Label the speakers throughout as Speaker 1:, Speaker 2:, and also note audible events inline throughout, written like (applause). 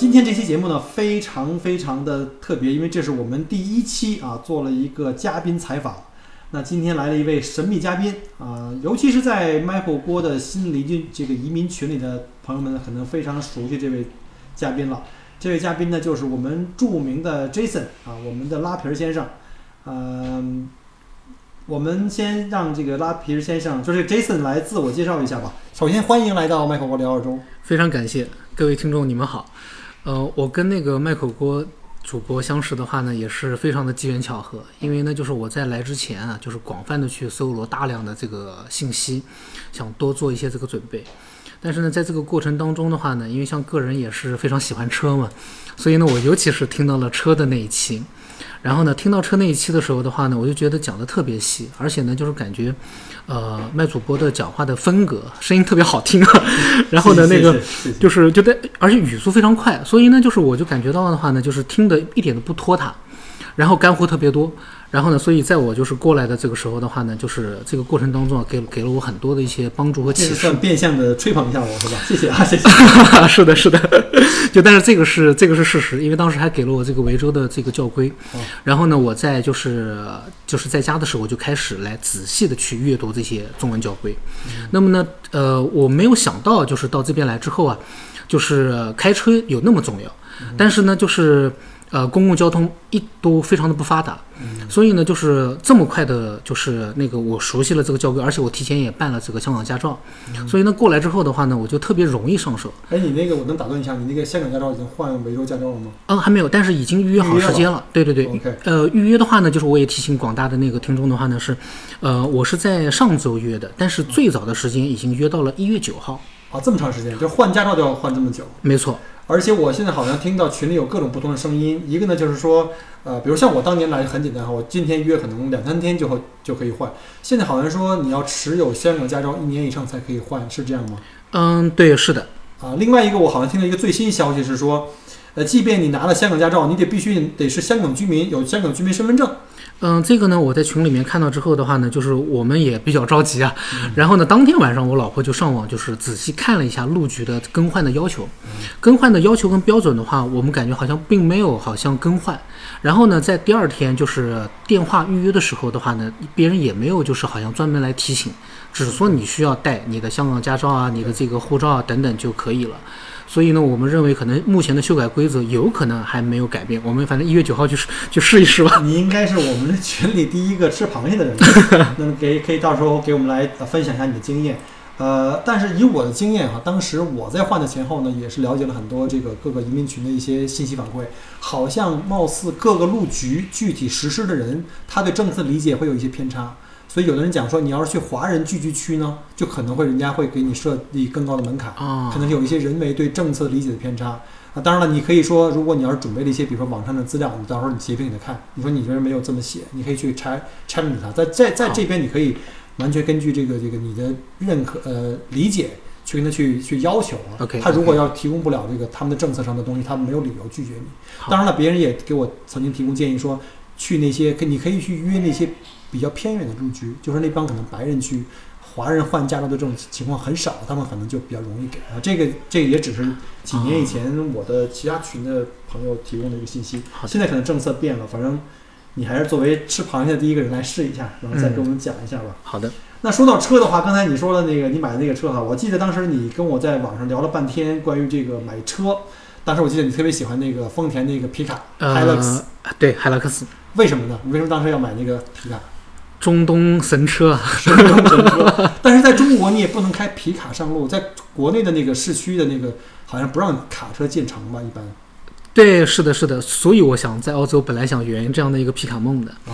Speaker 1: 今天这期节目呢非常非常的特别，因为这是我们第一期啊，做了一个嘉宾采访。那今天来了一位神秘嘉宾啊，尤其是在麦克郭的新邻居这个移民群里的朋友们，可能非常熟悉这位嘉宾了。这位嘉宾呢，就是我们著名的 Jason 啊，我们的拉皮儿先生。嗯、我们先让这个拉皮儿先生，就是 Jason 来自我介绍一下吧。首先欢迎来到麦克郭聊二中。
Speaker 2: 非常感谢各位听众，你们好。呃，我跟那个麦口锅主播相识的话呢，也是非常的机缘巧合。因为呢，就是我在来之前啊，就是广泛的去搜罗大量的这个信息，想多做一些这个准备。但是呢，在这个过程当中的话呢，因为像个人也是非常喜欢车嘛，所以呢，我尤其是听到了车的那一期。然后呢，听到车那一期的时候的话呢，我就觉得讲的特别细，而且呢，就是感觉，呃，麦主播的讲话的风格，声音特别好听啊。(laughs) 然后呢，那个就是就在，而且语速非常快，所以呢，就是我就感觉到的话呢，就是听得一点都不拖沓，然后干货特别多。然后呢，所以在我就是过来的这个时候的话呢，就是这个过程当中啊，给给了我很多的一些帮助和启示。
Speaker 1: 算变相的吹捧一下我是吧？谢谢啊，谢谢。(laughs)
Speaker 2: 是的，是的，(laughs) 就但是这个是这个是事实，因为当时还给了我这个维州的这个教规，
Speaker 1: 哦
Speaker 2: 然后呢，我在就是就是在家的时候，我就开始来仔细的去阅读这些中文教规。那么呢，呃，我没有想到就是到这边来之后啊，就是呃开车有那么重要，但是呢，就是呃公共交通一都非常的不发达，所以呢，就是这么快的，就是那个我熟悉了这个交规，而且我提前也办了这个香港驾照，所以呢过来之后的话呢，我就特别容易上手。
Speaker 1: 哎，你那个我能打断一下，你那个香港驾照已经换维州驾照了吗？
Speaker 2: 嗯，还没有，但是已经预约好时间了。对对对
Speaker 1: OK
Speaker 2: 呃，预约的话呢，就是我也提醒广大的那个听众的话呢是，呃，我是在上周约的，但是最早的时间已经约到了一月九号。
Speaker 1: 啊，这么长时间，就换驾照都要换这么久。
Speaker 2: 没错，
Speaker 1: 而且我现在好像听到群里有各种不同的声音，一个呢就是说，呃，比如像我当年来很简单哈，我今天约可能两三天就会就可以换。现在好像说你要持有香港驾照一年以上才可以换，是这样吗？
Speaker 2: 嗯，对，是的，
Speaker 1: 啊，另外一个我好像听到一个最新消息是说，呃，即便你拿了香港驾照，你得必须得是香港居民，有香港居民身份证。
Speaker 2: 嗯，这个呢，我在群里面看到之后的话呢，就是我们也比较着急啊。然后呢，当天晚上我老婆就上网就是仔细看了一下路局的更换的要求，更换的要求跟标准的话，我们感觉好像并没有好像更换。然后呢，在第二天就是电话预约的时候的话呢，别人也没有就是好像专门来提醒，只是说你需要带你的香港驾照啊、你的这个护照啊等等就可以了。所以呢，我们认为可能目前的修改规则有可能还没有改变，我们反正一月九号去试去试一试吧。
Speaker 1: 你应该是我们群里第一个吃螃蟹的人，(laughs) 那么给可以到时候给我们来呃分享一下你的经验。呃，但是以我的经验哈，当时我在换的前后呢，也是了解了很多这个各个移民群的一些信息反馈，好像貌似各个路局具体实施的人，他对政策理解会有一些偏差。所以有的人讲说，你要是去华人聚居区呢，就可能会人家会给你设立更高的门槛，
Speaker 2: 啊
Speaker 1: 可能有一些人为对政策理解的偏差。啊，当然了，你可以说，如果你要是准备了一些，比如说网上的资料，你到时候你截屏给他看，你说你这人没有这么写，你可以去 cha- challenge 他，在在在这边你可以完全根据这个这个你的认可呃理解去跟他去去要求啊。
Speaker 2: OK，
Speaker 1: 他如果要提供不了这个他们的政策上的东西，他们没有理由拒绝你。当然了，别人也给我曾经提供建议说，去那些可你可以去约那些比较偏远的路局，就是那帮可能白人区。华人换驾照的这种情况很少，他们可能就比较容易给啊。这个这个也只是几年以前我的其他群的朋友提供的一个信息。现在可能政策变了，反正你还是作为吃螃蟹的第一个人来试一下，然后再
Speaker 2: 嗯
Speaker 1: 给我们讲一下吧。
Speaker 2: 好的，
Speaker 1: 那说到车的话，刚才你说的那个你买的那个车哈，我记得当时你跟我在网上聊了半天关于这个买车，当时我记得你特别喜欢那个丰田那个皮卡 Hilux，、
Speaker 2: 呃，对，海拉克斯，
Speaker 1: 为什么呢？你为什么当时要买那个皮卡？
Speaker 2: 中东神车啊，
Speaker 1: 神东神车，(laughs) 但是在中国你也不能开皮卡上路，在国内的那个市区的那个好像不让卡车进城吧？一般。
Speaker 2: 对，是的，是的，所以我想在澳洲本来想圆这样的一个皮卡梦的，
Speaker 1: 哦，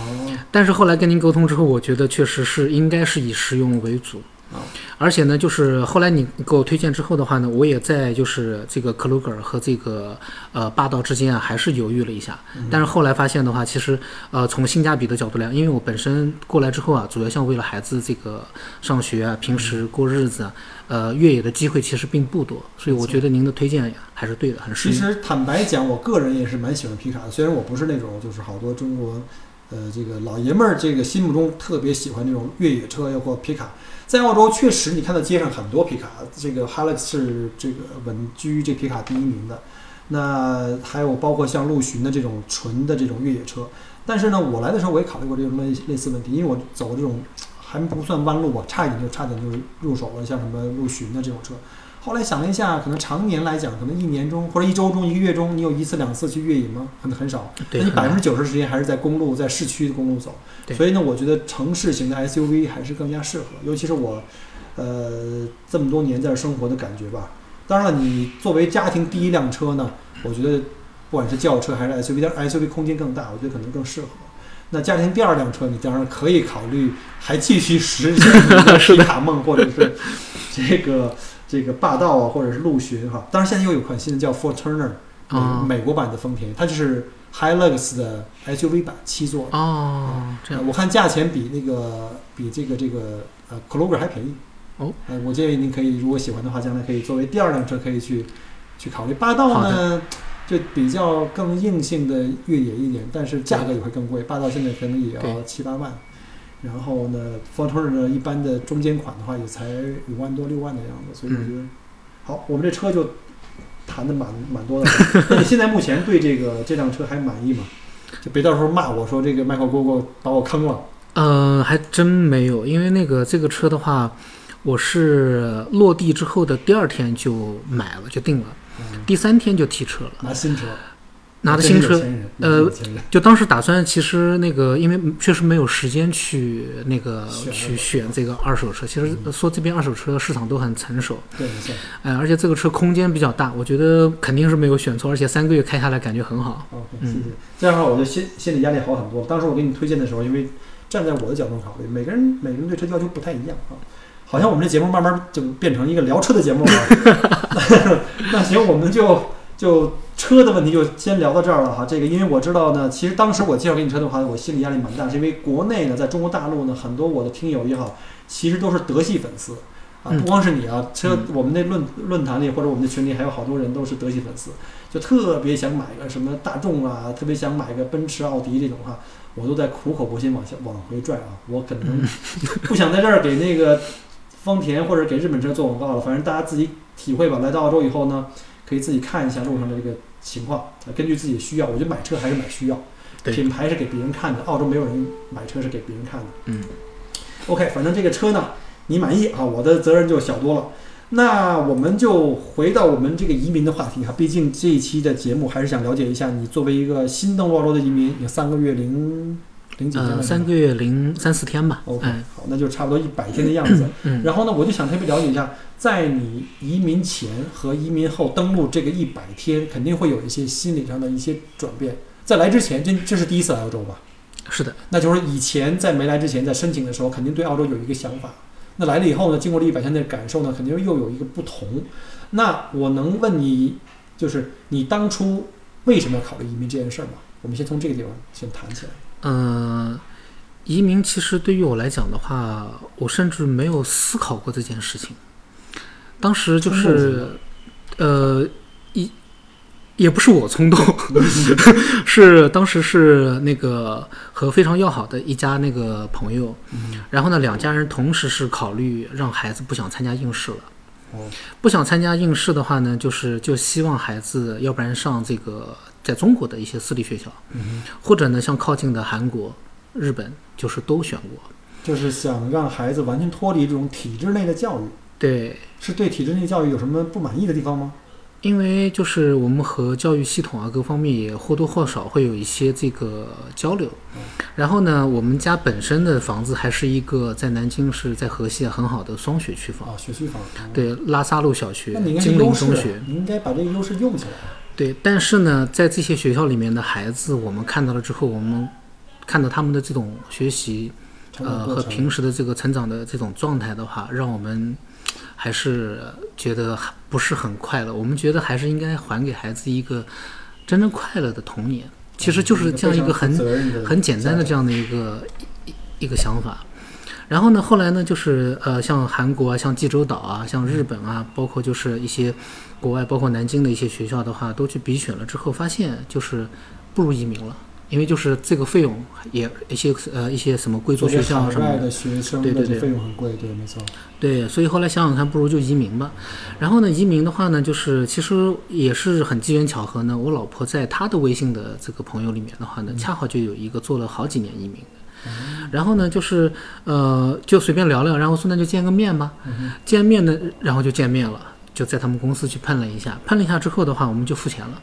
Speaker 2: 但是后来跟您沟通之后，我觉得确实是应该是以实用为主。
Speaker 1: 啊
Speaker 2: 而且呢，就是后来你给我推荐之后的话呢，我也在就是这个克鲁格尔和这个呃霸道之间啊，还是犹豫了一下。但是后来发现的话，其实呃从性价比的角度来，因为我本身过来之后啊，主要像为了孩子这个上学啊，平时过日子啊，呃越野的机会其实并不多，所以我觉得您的推荐还是对的，很适应。
Speaker 1: 其实坦白讲，我个人也是蛮喜欢皮卡的，虽然我不是那种就是好多中国，呃，这个老爷们儿这个心目中特别喜欢那种越野车，包括皮卡。在澳洲确实，你看到街上很多皮卡，这个 Hilux 是这个稳居这皮卡第一名的。那还有包括像陆巡的这种纯的这种越野车，但是呢，我来的时候我也考虑过这种类类似问题，因为我走这种还不算弯路吧，差一点就差点就入手了，像什么陆巡的这种车。后来想了一下，可能常年来讲，可能一年中或者一周中、一个月中，你有一次两次去越野吗？可能很少。
Speaker 2: 对，
Speaker 1: 那你百分之九十时间还是在公路、在市区的公路走。所以呢，我觉得城市型的 SUV 还是更加适合，尤其是我，呃，这么多年在这生活的感觉吧。当然了，你作为家庭第一辆车呢，我觉得不管是轿车还是 SUV，但是 SUV 空间更大，我觉得可能更适合。那家庭第二辆车，你当然可以考虑还继续实现 (laughs) 皮卡梦，或者是这个这个霸道啊，或者是陆巡哈。当然，现在又有款新的叫 Fortuner，美
Speaker 2: 啊
Speaker 1: 美国版的丰田，它就是 Hilux 的 SUV 版，七座。
Speaker 2: 哦，这样
Speaker 1: 呃我看价钱比那个比这个这个呃 c l o g e r 还便宜。
Speaker 2: 哦，
Speaker 1: 呃，我建议您可以，如果喜欢的话，将来可以作为第二辆车可以去去考虑。霸道呢，就比较更硬性的越野一点，但是价格也会更贵。霸道现在可能也要七八万。然后呢，Fortuner 呢，一般的中间款的话也才五万多六万的样子，所以我觉得，好，我们这车就谈的蛮蛮多的。(laughs) 那你现在目前对这个这辆车还满意吗？就别到时候骂我说这个 Michael Gogo 把我坑了。
Speaker 2: 呃，还真没有，因为那个这个车的话，我是落地之后的第二天就买了，就定了，
Speaker 1: 嗯，
Speaker 2: 第三天就提车了，
Speaker 1: 拿新车，
Speaker 2: 拿的新车。呃就当时打算，其实那个因为确实没有时间去那个
Speaker 1: 选
Speaker 2: 去选这个二手车。其实说这边二手车市场都很成熟，
Speaker 1: 对，没错。
Speaker 2: 哎，而且这个车空间比较大，我觉得肯定是没有选错，而且三个月开下来感觉很好。
Speaker 1: OK，
Speaker 2: 嗯
Speaker 1: 谢谢。这样的话，我就心心理压力好很多。当时我给你推荐的时候，因为站在我的角度考虑，每个人每个人对车要求不太一样啊。好像我们这节目慢慢就变成一个聊车的节目了。(laughs) (laughs) 那行，我们就就车的问题就先聊到这儿了哈。这个因为我知道呢，其实当时我介绍给你车的话，我心理压力蛮大，是因为国内呢，在中国大陆呢，很多我的听友也好，其实都是德系粉丝。啊，
Speaker 2: 嗯
Speaker 1: 不光是你啊，车
Speaker 2: 嗯
Speaker 1: 我们那论论坛里或者我们的群里还有好多人都是德系粉丝，就特别想买个什么大众啊，特别想买个奔驰、奥迪这种哈，我都在苦口婆心往下往回拽啊。我可能 (laughs) 不想在这儿给那个丰田或者给日本车做广告了，反正大家自己体会吧。来到澳洲以后呢，可以自己看一下路上的这个情况，呃根据自己的需要。我觉得买车还是买需要，品牌是给别人看的，澳洲没有人买车是给别人看的。
Speaker 2: 嗯
Speaker 1: OK，反正这个车呢，你满意啊，我的责任就小多了。那我们就回到我们这个移民的话题哈，毕竟这一期的节目还是想了解一下你作为一个新登陆澳洲的移民，有三个月零零几天
Speaker 2: 三个月零三四天吧。
Speaker 1: OK，
Speaker 2: 哎，
Speaker 1: 好，那就差不多一百天的样子。
Speaker 2: 嗯，
Speaker 1: 然后呢，我就想特别了解一下，在你移民前和移民后登陆这个一百天，肯定会有一些心理上的一些转变。在来之前，这这是第一次来澳洲吧？
Speaker 2: 是的，
Speaker 1: 那就是以前在没来之前，在申请的时候，肯定对澳洲有一个想法。那来了以后呢，经过这一百天的感受呢，肯定又有一个不同。那我能问你，就是你当初为什么要考虑移民这件事儿吗？我们先从这个地方先谈起来。
Speaker 2: 呃，移民其实对于我来讲的话，我甚至没有思考过这件事情。当时就
Speaker 1: 是
Speaker 2: 是，呃，一也不是我冲动，(laughs) 是当时是那个和非常要好的一家那个朋友，
Speaker 1: 嗯
Speaker 2: 然后呢，两家人同时是考虑让孩子不想参加应试了。
Speaker 1: 哦，
Speaker 2: 不想参加应试的话呢，就是就希望孩子要不然上这个在中国的一些私立学校，
Speaker 1: 嗯
Speaker 2: 或者呢像靠近的韩国、日本，就是都选过。
Speaker 1: 就是想让孩子完全脱离这种体制内的教育，
Speaker 2: 对，
Speaker 1: 是对体制内教育有什么不满意的地方吗？
Speaker 2: 因为就是我们和教育系统啊各方面也或多或少会有一些这个交流。然后呢，我们家本身的房子还是一个在南京市在河西啊很好的双学区房，
Speaker 1: 啊，学区房。哦，
Speaker 2: 对，拉萨路小学金陵中学。，
Speaker 1: 你应该把这个优势用起来。
Speaker 2: 对，但是呢，在这些学校里面的孩子，我们看到了之后，我们看到他们的这种学习呃和平时的这个成长的这种状态的话，让我们还是觉得还不是很快乐。我们觉得还是应该还给孩子一个真正快乐的童年。其实就是这样一个很很简单的这样的一个一一个想法。然后呢，后来呢，就是呃，像韩国啊，像济州岛啊，像日本啊，包括就是一些国外，包括南京的一些学校的话，都去比选了之后，发现就是不如移民了，因为就是这个费用也一些呃一些什么贵族学校什么的，
Speaker 1: 的学生
Speaker 2: 对对对
Speaker 1: 费用很贵，对，没错。
Speaker 2: 对，所以后来想想看，不如就移民吧。然后呢，移民的话呢，就是其实也是很机缘巧合呢。我老婆在她的微信的这个朋友里面的话呢，恰好就有一个做了好几年移民的。然后呢，就是呃，就随便聊聊，然后说那就见个面吧。见面呢，然后就见面了，就在他们公司去碰了一下。碰了一下之后的话，我们就付钱了。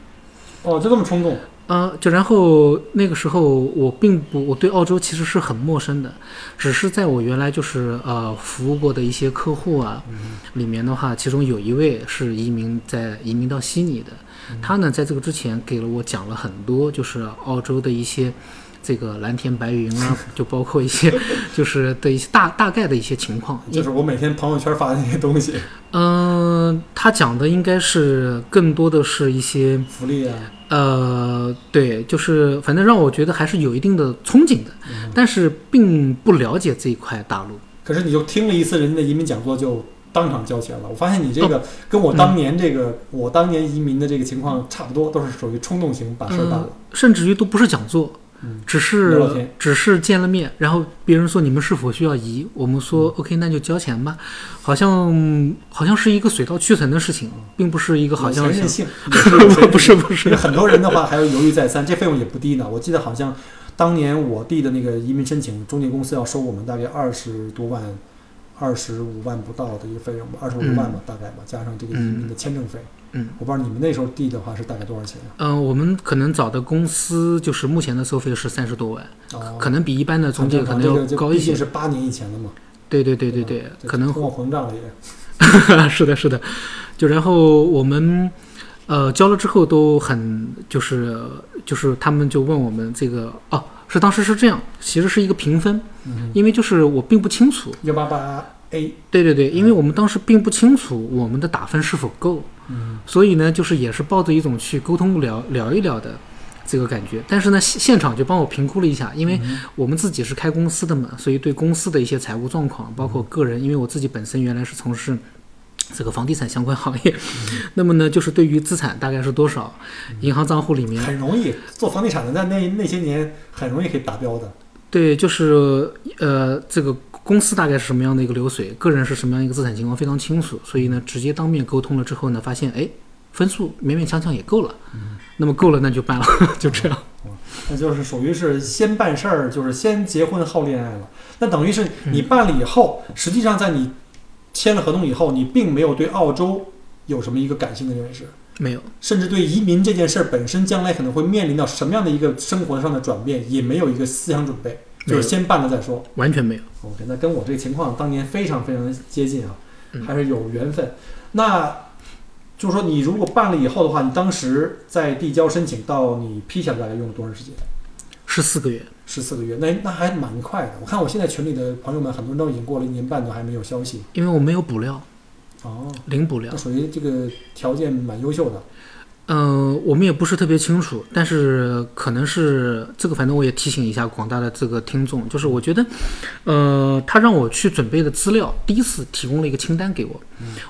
Speaker 1: 哦，就这么冲动，
Speaker 2: 呃，就然后那个时候我并不，我对澳洲其实是很陌生的，只是在我原来就是呃服务过的一些客户啊，里面的话，其中有一位是移民在移民到悉尼的，他呢在这个之前给了我讲了很多，就是澳洲的一些这个蓝天白云啊，(laughs) 就包括一些就是的一些大大概的一些情况，
Speaker 1: 就是我每天朋友圈发的那些东西，
Speaker 2: 嗯、他讲的应该是更多的是一些。
Speaker 1: 福利啊，
Speaker 2: 呃，对，就是反正让我觉得还是有一定的憧憬的，但是并不了解这一块大陆。
Speaker 1: 可是你就听了一次人家的移民讲座，就当场交钱了。我发现你这
Speaker 2: 哦
Speaker 1: 个跟我
Speaker 2: 嗯
Speaker 1: 当年这个、我当年移民的这个情况差不多，都是属于冲动型把事儿办了。
Speaker 2: 甚至于都不是讲座，
Speaker 1: 嗯
Speaker 2: 只是只是见了面，然后别人说你们是否需要移，我们说
Speaker 1: 嗯。
Speaker 2: OK，那就交钱吧，好像好像是一个水到渠成的事情，并不是一个好像不是 (laughs) 不是，
Speaker 1: 很多人的话还要犹豫再三，这费用也不低呢。我记得好像当年我弟的那个移民申请，中介公司要收我们大概二十多万，二十五万不到的一个费用吧，二十五万吧，大概吧，加上这个移民的签证费。
Speaker 2: 嗯，
Speaker 1: 我不知道你们那时候弟的话是大概多少钱啊？
Speaker 2: 嗯、我们可能找的公司就是目前的收费是三十多万，
Speaker 1: 哦，
Speaker 2: 可能比一般的中介可能
Speaker 1: 这
Speaker 2: 要高一些。
Speaker 1: 是八年以前的嘛。
Speaker 2: 对对对对
Speaker 1: 吧
Speaker 2: 对，可能
Speaker 1: 通货膨胀了也。(laughs)
Speaker 2: 是的，是的，就然后我们呃交了之后都很就是就是他们就问我们这个哦是当时是这样，其实是一个评分，
Speaker 1: 嗯，
Speaker 2: 因为就是我并不清楚，
Speaker 1: 幺八八 A，
Speaker 2: 对对对，因为我们当时并不清楚我们的打分是否够，
Speaker 1: 嗯，
Speaker 2: 所以呢就是也是抱着一种去沟通聊聊一聊的。这个感觉，但是呢，现现场就帮我评估了一下，因为我们自己是开公司的嘛，所以对公司的一些财务状况，包括个人，因为我自己本身原来是从事这个房地产相关行业，(laughs) 那么呢，就是对于资产大概是多少，银行账户里面，
Speaker 1: 很容易做房地产的，那那那些年很容易可以达标的。
Speaker 2: 对，就是呃，这个公司大概是什么样的一个流水，个人是什么样一个资产情况非常清楚，所以呢，直接当面沟通了之后呢，发现哎，分数勉勉强强也够了，那么够了那就办了，就这样。
Speaker 1: 那就是属于是先办事儿，就是先结婚后恋爱了。那等于是你办了以后，实际上在你签了合同以后，你并没有对澳洲有什么一个感性的认识，
Speaker 2: 没有，
Speaker 1: 甚至对移民这件事儿本身将来可能会面临到什么样的一个生活上的转变，也没有一个思想准备，就是先办了再说。
Speaker 2: 完全没有。
Speaker 1: OK，那跟我这个情况当年非常非常接近啊，
Speaker 2: 嗯
Speaker 1: 还是有缘分。那就是说，你如果办了以后的话，你当时在递交申请到你批下来大概用了多长时间？
Speaker 2: 十四个月，
Speaker 1: 十四个月，那那还蛮快的。我看我现在群里的朋友们，很多人都已经过了一年半都还没有消息。
Speaker 2: 因为我没有补料，
Speaker 1: 哦，
Speaker 2: 零补料
Speaker 1: 那。属于这个条件蛮优秀的。
Speaker 2: 嗯、我们也不是特别清楚，但是可能是这个，反正我也提醒一下广大的这个听众，就是我觉得，呃，他让我去准备的资料，第一次提供了一个清单给我，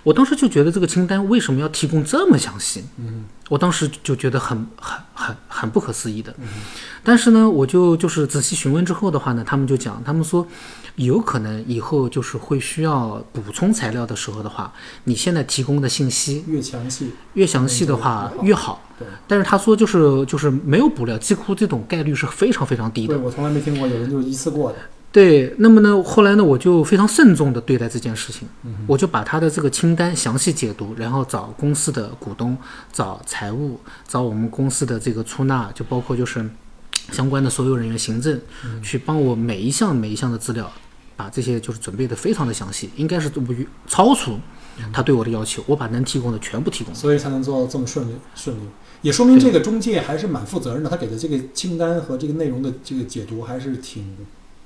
Speaker 2: 我当时就觉得这个清单为什么要提供这么详细？
Speaker 1: 嗯
Speaker 2: 我当时就觉得很很很很不可思议的，但是呢，我就就是仔细询问之后的话呢，他们就讲，他们说有可能以后就是会需要补充材料的时候的话，你现在提供的信息
Speaker 1: 越详细，
Speaker 2: 越详细的话
Speaker 1: 嗯
Speaker 2: 越好。
Speaker 1: 对
Speaker 2: 但是他说就是就是没有补料，几乎这种概率是非常非常低的。
Speaker 1: 对我从来没听过有人就一次过的。
Speaker 2: 对，那么呢，后来呢，我就非常慎重的对待这件事情，
Speaker 1: 嗯
Speaker 2: 我就把他的这个清单详细解读，然后找公司的股东、找财务、找我们公司的这个出纳，就包括就是相关的所有人员、行政，
Speaker 1: 嗯。
Speaker 2: 去帮我每一项每一项的资料，把这些就是准备的非常的详细，应该是不于超出他对我的要求，我把能提供的全部提供。
Speaker 1: 所以才能做到这么顺利顺利，也说明这个中介还是蛮负责任的，他给的这个清单和这个内容的这个解读还是挺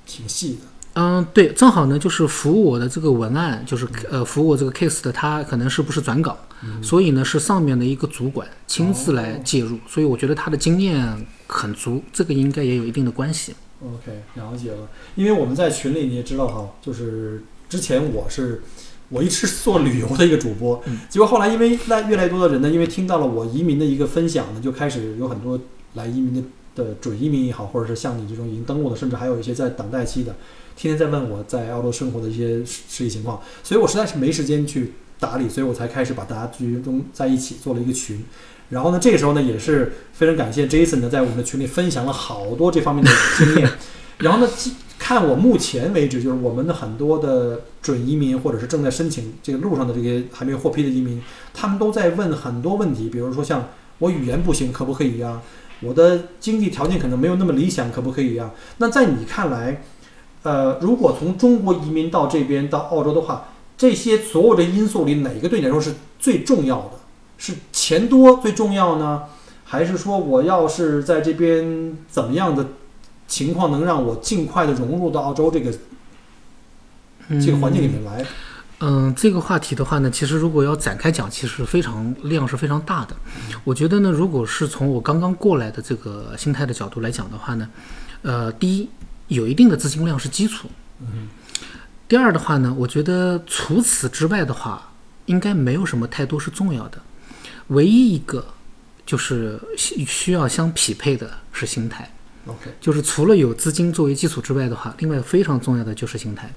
Speaker 1: 挺细的。
Speaker 2: 嗯，对，正好呢，就是服务我的这个文案，就是呃，服务我这个 case 的，他可能是不是转岗，所以呢，是上面的一个主管亲自来介入，所以我觉得他的经验很足，这个应该也有一定的关系。
Speaker 1: OK，了解了。因为我们在群里你也知道哈，就是之前我是我一直是做旅游的一个主播，
Speaker 2: 嗯
Speaker 1: 结果后来因为来越来越多的人呢，因为听到了我移民的一个分享呢，就开始有很多来移民的的准移民也好，或者是像你这种已经登陆的，甚至还有一些在等待期的，天天在问我在澳洲生活的一些实际情况，所以我实在是没时间去打理，所以我才开始把大家集中在一起做了一个群。然后呢，这个时候呢，也是非常感谢 Jason 呢，在我们的群里分享了好多这方面的经验。然后呢，看我目前为止，就是我们的很多的准移民或者是正在申请这个路上的这些还没有获批的移民，他们都在问很多问题，比如说像我语言不行，可不可以呀？我的经济条件可能没有那么理想，可不可以呀？那在你看来，呃，如果从中国移民到这边到澳洲的话，这些所有的因素里，哪一个对你来说是最重要的？是钱多最重要呢，还是说我要是在这边怎么样的情况能让我尽快的融入到澳洲这个这个环境里面来？
Speaker 2: 嗯，这个话题的话呢，其实如果要展开讲，其实非常量是非常大的。我觉得呢，如果是从我刚刚过来的这个心态的角度来讲的话呢，呃，第一，有一定的资金量是基础。
Speaker 1: 嗯
Speaker 2: 第二的话呢，我觉得除此之外的话，应该没有什么太多是重要的。唯一一个就是需需要相匹配的是心态
Speaker 1: ，，OK，
Speaker 2: 就是除了有资金作为基础之外的话，另外非常重要的就是心态。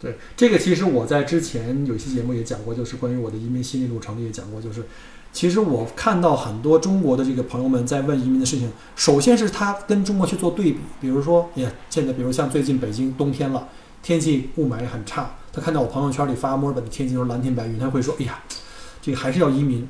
Speaker 1: 对这个其实我在之前有一期节目也讲过，就是关于我的移民心理路程里也讲过，就是其实我看到很多中国的这个朋友们在问移民的事情，首先是他跟中国去做对比，比如说，哎呀，现在比如像最近北京冬天了，天气雾霾很差，他看到我朋友圈里发墨尔本的天气都是蓝天白云，他会说，哎呀，这个还是要移民。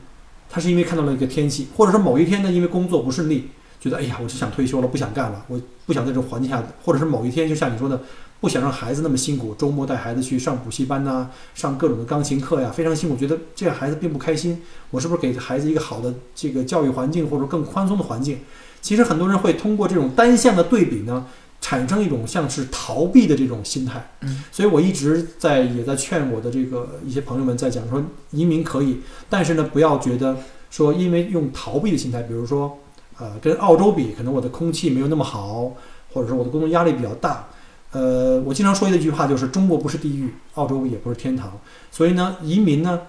Speaker 1: 他是因为看到了一个天气，或者说某一天呢，因为工作不顺利，觉得哎呀，我就想退休了，不想干了，我不想在这种环境下，或者是某一天，就像你说的，不想让孩子那么辛苦，周末带孩子去上补习班呐、上各种的钢琴课呀，非常辛苦，觉得这样孩子并不开心。我是不是给孩子一个好的这个教育环境，或者更宽松的环境？其实很多人会通过这种单向的对比呢，产生一种像是逃避的这种心态。
Speaker 2: 嗯，
Speaker 1: 所以我一直在也在劝我的这个一些朋友们在讲说，移民可以，但是呢，不要觉得说因为用逃避的心态，比如说，呃，跟澳洲比，可能我的空气没有那么好，或者说我的工作压力比较大。呃，我经常说的一句话就是：中国不是地狱，澳洲也不是天堂。所以呢，移民呢，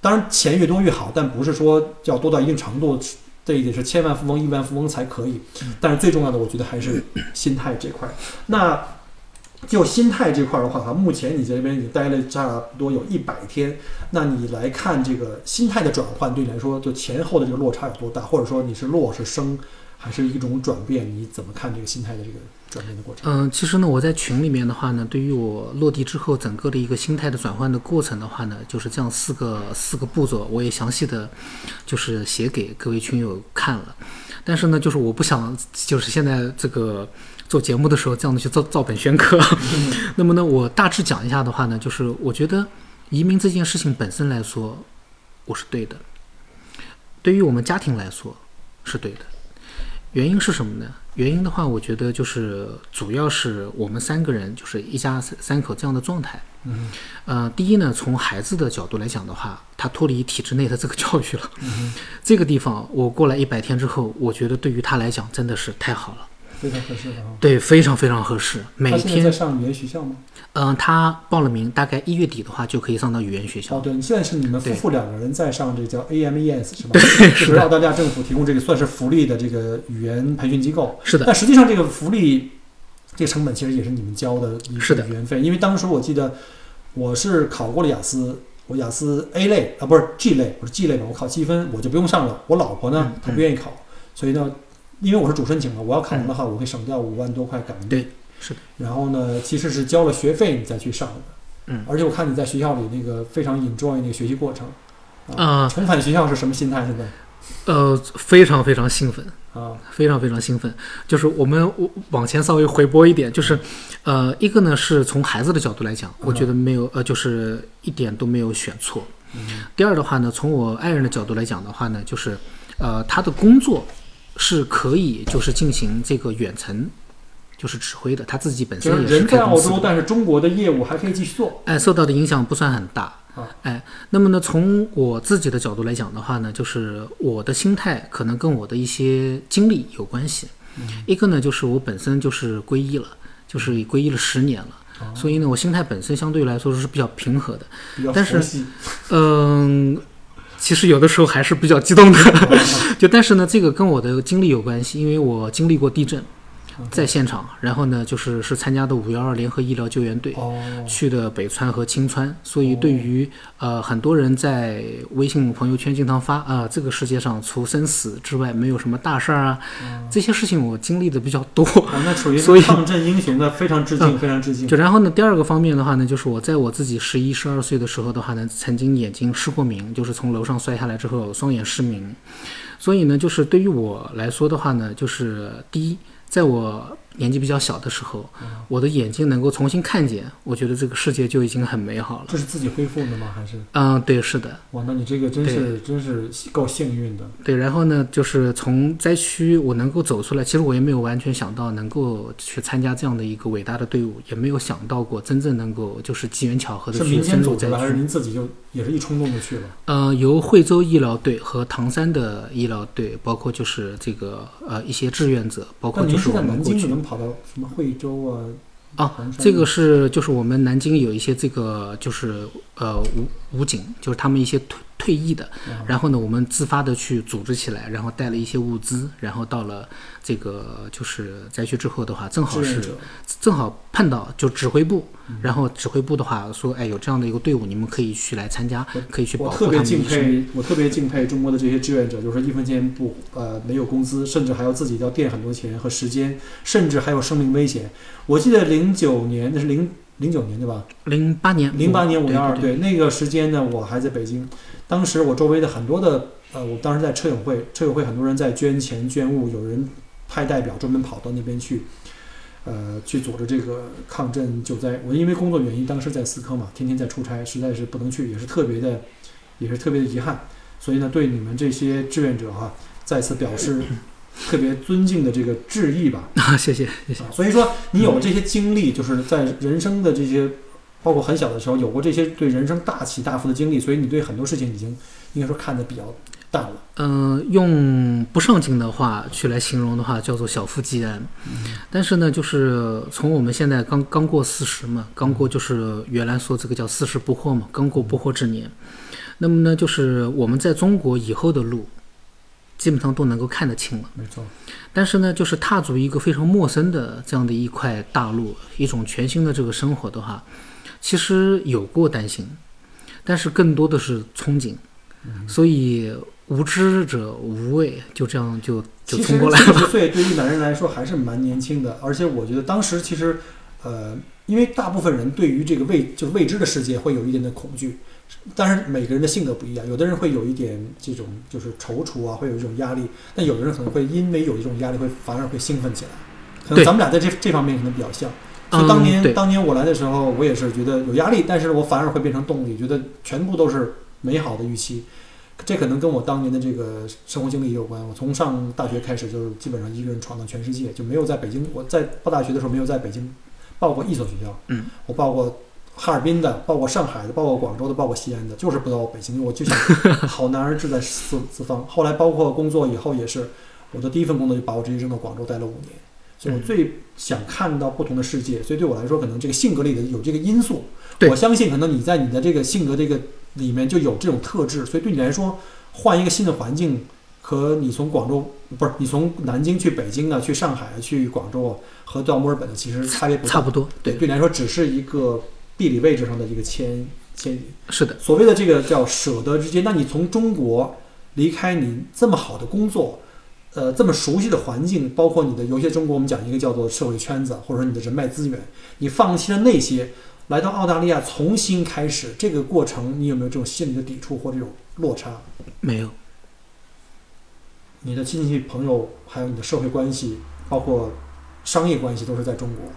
Speaker 1: 当然钱越多越好，但不是说要多到一定程度，这一点是千万富翁、亿万富翁才可以。但是最重要的，我觉得还是心态这块。那就心态这块的话，哈，目前你在这边已经待了差不多有一百天，那你来看这个心态的转换，对你来说，就前后的这个落差有多大？或者说你是落是升，还是一种转变？你怎么看这个心态的这个转变的过程？
Speaker 2: 嗯，其实呢，我在群里面的话呢，对于我落地之后整个的一个心态的转换的过程的话呢，就是这样四个四个步骤，我也详细的就是写给各位群友看了。但是呢，就是我不想就是现在这个做节目的时候这样的去照照本宣科。(laughs) 那么呢，我大致讲一下的话呢，就是我觉得移民这件事情本身来说，我是对的。对于我们家庭来说是对的。原因是什么呢？原因的话，我觉得就是主要是我们三个人就是一家三三口这样的状态。
Speaker 1: 嗯
Speaker 2: 呃，第一呢，从孩子的角度来讲的话，他脱离体制内的这个教育了。
Speaker 1: 嗯
Speaker 2: 这个地方我过来一百天之后，我觉得对于他来讲真的是太好了，
Speaker 1: 非常合适的啊。
Speaker 2: 对，非常非常合适。每
Speaker 1: 他现在在，上语言学校吗？
Speaker 2: 嗯、他报了名，大概一月底的话就可以上到语言学校。
Speaker 1: 哦，对，你现在是你们夫妇两个人在上这个叫 AMES 是吧？对，是澳大利亚政府提供这个算是福利的这个语言培训机构。
Speaker 2: 是的，
Speaker 1: 但实际上这个福利这个成本其实也是你们交的一
Speaker 2: 是的
Speaker 1: 个语言费，因为当时我记得我是考过了雅思，我雅思 A 类啊不是 G 类，我是 G 类嘛，我考七分我就不用上了。我老婆呢
Speaker 2: 嗯，
Speaker 1: 她不愿意考，所以呢，因为我是主申请嘛，我要考完的话，我会省掉五万多块港币。
Speaker 2: 对是的。
Speaker 1: 然后呢，其实是交了学费你再去上的。
Speaker 2: 嗯
Speaker 1: 而且我看你在学校里那个非常 enjoy 那个学习过程。
Speaker 2: 啊
Speaker 1: 重返学校是什么心态？现在
Speaker 2: 呃，非常非常兴奋。
Speaker 1: 啊，
Speaker 2: 非常非常兴奋，就是我们往前稍微回拨一点，就是，呃，一个呢是从孩子的角度来讲，我觉得没有呃，就是一点都没有选错。
Speaker 1: 嗯
Speaker 2: 第二的话呢，从我爱人的角度来讲的话呢，就是，呃，他的工作是可以就是进行这个远程就是指挥的，他自己本身也是
Speaker 1: 但是中国的业务还可以继续做。
Speaker 2: 哎，受到的影响不算很大
Speaker 1: 啊。
Speaker 2: 哎，那么呢，从我自己的角度来讲的话呢，就是我的心态可能跟我的一些经历有关系。
Speaker 1: 嗯
Speaker 2: 一个呢，就是我本身就是皈依了，就是皈依了十年了，
Speaker 1: 哦
Speaker 2: 所以呢，我心态本身相对来说是比较平和的。但是嗯，其实有的时候还是比较激动的。(laughs) 就但是呢，这个跟我的经历有关系，因为我经历过地震，在现场，然后呢，就是是参加的五幺二联合医疗救援队。
Speaker 1: 哦，
Speaker 2: 去的北川和青川，所以对于呃很多人在微信朋友圈经常发啊、这个世界上除生死之外没有什么大事儿啊，这些事情我经历的比较多。
Speaker 1: 哦那属于 (laughs)
Speaker 2: 所以
Speaker 1: 抗震英雄的，非常致敬，非常致敬。
Speaker 2: 就然后呢，第二个方面的话呢，就是我在我自己十一、十二岁的时候的话呢，曾经眼睛失过明，就是从楼上摔下来之后双眼失明。所以呢，就是对于我来说的话呢，就是第一，在我年纪比较小的时候，我的眼睛能够重新看见，我觉得这个世界就已经很美好了。
Speaker 1: 这是自己恢复的吗？还是
Speaker 2: 嗯，对，是的。
Speaker 1: 哇？那你这个真是真是够幸运的。
Speaker 2: 对，然后呢，就是从灾区我能够走出来，其实我也没有完全想到能够去参加这样的一个伟大的队伍，也没有想到过真正能够就是机缘巧合的去深入灾
Speaker 1: 间组织的，还是
Speaker 2: 区。
Speaker 1: 您自己就也是一冲动就去了？
Speaker 2: 呃，由惠州医疗队和唐山的医疗队，包括就是这个呃一些志愿者，包括就是我们过去
Speaker 1: 能跑到什么惠州啊？
Speaker 2: 啊这个是就是我们南京有一些这个就是呃武武警，就是他们一些退退役的，
Speaker 1: 啊
Speaker 2: 然后呢，我们自发的去组织起来，然后带了一些物资，然后到了这个就是灾区之后的话，正好是正好碰到就指挥部，
Speaker 1: 嗯
Speaker 2: 然后指挥部的话说，哎，有这样的一个队伍，你们可以去来参加，可以去保
Speaker 1: 我
Speaker 2: 护他
Speaker 1: 特别敬。佩，我特别敬佩中国的这些志愿者，就是一分钱不呃没有工资，甚至还要自己要垫很多钱和时间，甚至还有生命危险。我记得零九年，那是零零九年对吧？
Speaker 2: 零八年，
Speaker 1: 零八年五幺二，
Speaker 2: 对
Speaker 1: 对那个时间呢，我还在北京。当时我周围的很多的呃，我当时在车友会，车友会很多人在捐钱捐物，有人派代表专门跑到那边去，呃，去组织这个抗震救灾。我因为工作原因，当时在思科嘛，天天在出差，实在是不能去，也是特别的，也是特别的遗憾。所以呢，对你们这些志愿者哈、再次表示特别尊敬的这个致意吧。
Speaker 2: 啊，谢谢谢谢。
Speaker 1: 啊，所以说你有这些经历，就是在人生的这些，包括很小的时候有过这些对人生大起大伏的经历，所以你对很多事情已经应该说看得比较淡了。
Speaker 2: 嗯、用不上进的话去来形容的话，叫做小富即安。但是呢，就是从我们现在刚刚过四十嘛，刚过就是原来说这个叫四十不惑嘛，刚过不惑之年。那么呢，就是我们在中国以后的路，基本上都能够看得清了。
Speaker 1: 没错，
Speaker 2: 但是呢，就是踏足一个非常陌生的这样的一块大陆，一种全新的这个生活的话，其实有过担心，但是更多的是憧憬。所以无知者无畏，就这样就就冲过来了。
Speaker 1: 四十岁对于男人来说还是蛮年轻的，而且我觉得当时其实，呃，因为大部分人对于这个未就是未知的世界会有一点的恐惧，当然每个人的性格不一样，有的人会有一点这种就是踌躇啊，会有一种压力，但有的人可能会因为有一种压力会反而会兴奋起来。可能咱们俩在这这方面可能比较像。就当年、
Speaker 2: 嗯，
Speaker 1: 当年我来的时候，我也是觉得有压力，但是我反而会变成动力，觉得全部都是美好的预期。这可能跟我当年的这个生活经历也有关。我从上大学开始，就是基本上一个人闯荡全世界，就没有在北京。我在报大学的时候没有在北京报过一所学校，
Speaker 2: 嗯，
Speaker 1: 我报过哈尔滨的，包括上海的，包括广州的，包括西安的，就是不到北京。我就想 (laughs) 好男儿志在四四方。后来包括工作以后也是，我的第一份工作就把我直接扔到广州待了五年。所以我最想看到不同的世界，所以对我来说，可能这个性格里的有这个因素。
Speaker 2: 对
Speaker 1: 我相信，可能你在你的这个性格这个里面就有这种特质，所以对你来说，换一个新的环境，和你从广州不是你从南京去北京啊，去上海啊，去广州啊，和到墨尔本的其实差别不。
Speaker 2: 差不多，
Speaker 1: 对，对你来说只是一个地理位置上的一个迁迁移。
Speaker 2: 是的，
Speaker 1: 所谓的这个叫舍得之间，那你从中国离开你这么好的工作，呃，这么熟悉的环境，包括你的有些中国我们讲一个叫做社会圈子，或者说你的人脉资源，你放弃了那些，来到澳大利亚重新开始，这个过程你有没有这种心理的抵触或这种落差？
Speaker 2: 没有，
Speaker 1: 你的亲戚朋友，还有你的社会关系，包括商业关系，都是在中国。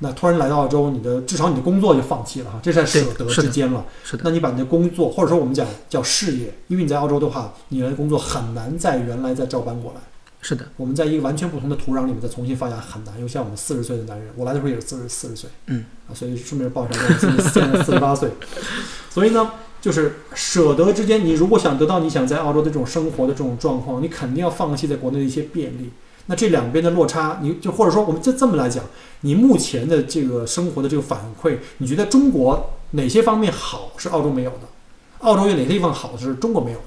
Speaker 1: 那突然来到澳洲，你的至少你的工作就放弃了哈，这是在舍得之间了。
Speaker 2: 是的，
Speaker 1: 那你把你的工作，或者说我们讲叫事业，因为你在澳洲的话，你的工作很难在原来再照搬过来。
Speaker 2: 是的，
Speaker 1: 我们在一个完全不同的土壤里面再重新发芽很难，尤其像我们四十岁的男人，我来的时候也是四十四十岁，
Speaker 2: 嗯
Speaker 1: 啊，所以顺便报一下，现在四十八岁，所以呢，就是舍得之间，你如果想得到你想在澳洲的这种生活的这种状况，你肯定要放弃在国内的一些便利。那这两边的落差，你就或者说我们就这么来讲，你目前的这个生活的这个反馈，你觉得中国哪些方面好是澳洲没有的？澳洲有哪些地方好是中国没有的？